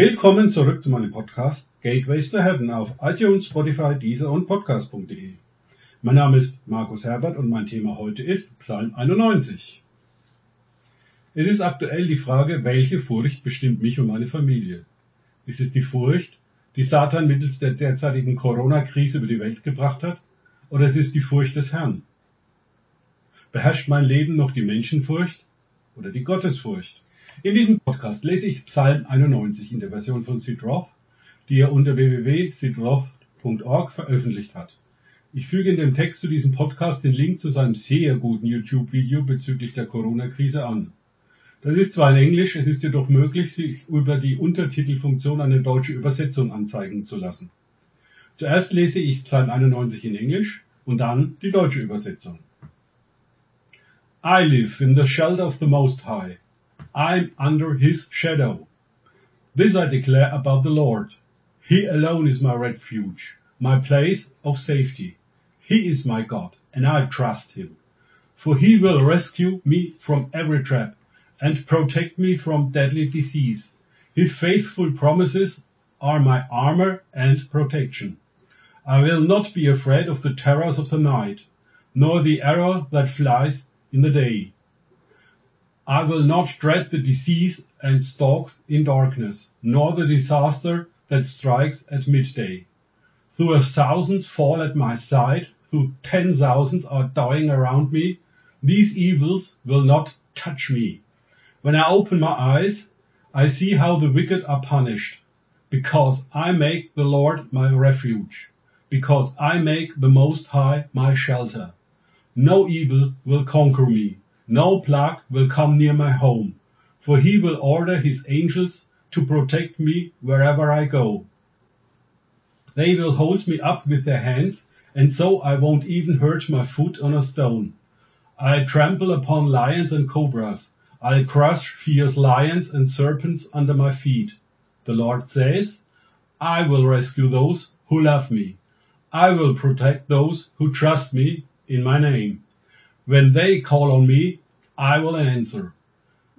Willkommen zurück zu meinem Podcast Gateways to Heaven auf iTunes, Spotify, Deezer und Podcast.de. Mein Name ist Markus Herbert und mein Thema heute ist Psalm 91. Es ist aktuell die Frage, welche Furcht bestimmt mich und meine Familie? Ist es die Furcht, die Satan mittels der derzeitigen Corona-Krise über die Welt gebracht hat? Oder ist es die Furcht des Herrn? Beherrscht mein Leben noch die Menschenfurcht oder die Gottesfurcht? In diesem Podcast lese ich Psalm 91 in der Version von Sid Roth, die er unter www.sidroth.org veröffentlicht hat. Ich füge in dem Text zu diesem Podcast den Link zu seinem sehr guten YouTube-Video bezüglich der Corona-Krise an. Das ist zwar in Englisch, es ist jedoch möglich, sich über die Untertitelfunktion eine deutsche Übersetzung anzeigen zu lassen. Zuerst lese ich Psalm 91 in Englisch und dann die deutsche Übersetzung. I live in the shelter of the Most High. I'm under his shadow. This I declare about the Lord. He alone is my refuge, my place of safety. He is my God, and I trust him. For he will rescue me from every trap and protect me from deadly disease. His faithful promises are my armor and protection. I will not be afraid of the terrors of the night, nor the arrow that flies in the day. I will not dread the disease and stalks in darkness, nor the disaster that strikes at midday. Though a thousands fall at my side, though ten thousands are dying around me, these evils will not touch me. When I open my eyes, I see how the wicked are punished, because I make the Lord my refuge, because I make the Most High my shelter. No evil will conquer me no plague will come near my home, for he will order his angels to protect me wherever I go. They will hold me up with their hands, and so I won't even hurt my foot on a stone. I'll trample upon lions and cobras. I'll crush fierce lions and serpents under my feet. The Lord says, I will rescue those who love me. I will protect those who trust me in my name. When they call on me, I will answer.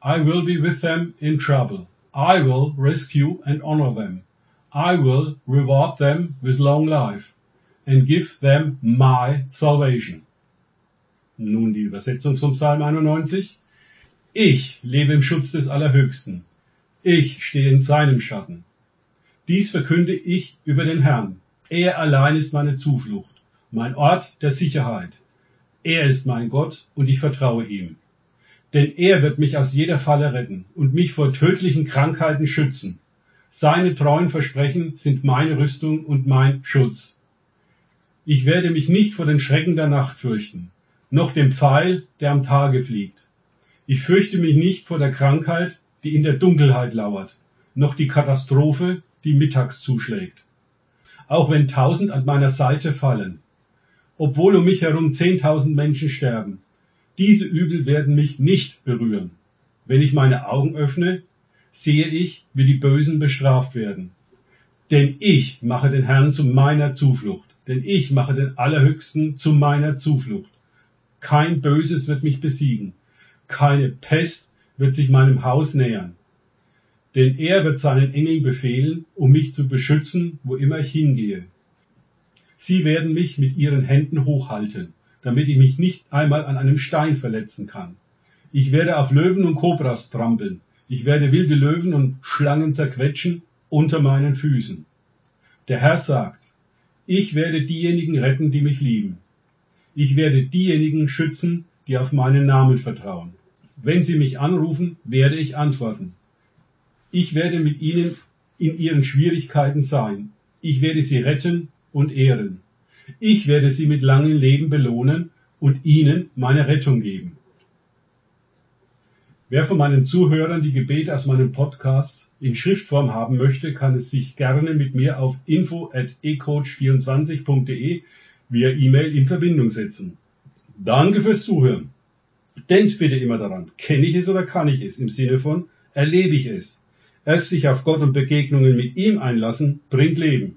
I will be with them in trouble. I will rescue and honor them. I will reward them with long life and give them my salvation. Nun die Übersetzung zum Psalm 91. Ich lebe im Schutz des Allerhöchsten. Ich stehe in seinem Schatten. Dies verkünde ich über den Herrn. Er allein ist meine Zuflucht, mein Ort der Sicherheit. Er ist mein Gott und ich vertraue ihm. Denn er wird mich aus jeder Falle retten und mich vor tödlichen Krankheiten schützen. Seine treuen Versprechen sind meine Rüstung und mein Schutz. Ich werde mich nicht vor den Schrecken der Nacht fürchten, noch dem Pfeil, der am Tage fliegt. Ich fürchte mich nicht vor der Krankheit, die in der Dunkelheit lauert, noch die Katastrophe, die mittags zuschlägt. Auch wenn tausend an meiner Seite fallen, obwohl um mich herum zehntausend Menschen sterben. Diese Übel werden mich nicht berühren. Wenn ich meine Augen öffne, sehe ich, wie die Bösen bestraft werden. Denn ich mache den Herrn zu meiner Zuflucht, denn ich mache den Allerhöchsten zu meiner Zuflucht. Kein Böses wird mich besiegen, keine Pest wird sich meinem Haus nähern. Denn er wird seinen Engeln befehlen, um mich zu beschützen, wo immer ich hingehe. Sie werden mich mit ihren Händen hochhalten, damit ich mich nicht einmal an einem Stein verletzen kann. Ich werde auf Löwen und Kobras trampeln. Ich werde wilde Löwen und Schlangen zerquetschen unter meinen Füßen. Der Herr sagt, ich werde diejenigen retten, die mich lieben. Ich werde diejenigen schützen, die auf meinen Namen vertrauen. Wenn sie mich anrufen, werde ich antworten. Ich werde mit ihnen in ihren Schwierigkeiten sein. Ich werde sie retten und ehren. Ich werde sie mit langem Leben belohnen und ihnen meine Rettung geben. Wer von meinen Zuhörern die Gebete aus meinem Podcast in Schriftform haben möchte, kann es sich gerne mit mir auf info at ecoach24.de via E-Mail in Verbindung setzen. Danke fürs Zuhören. Denkt bitte immer daran, kenne ich es oder kann ich es? Im Sinne von, erlebe ich es. Erst sich auf Gott und Begegnungen mit ihm einlassen, bringt Leben.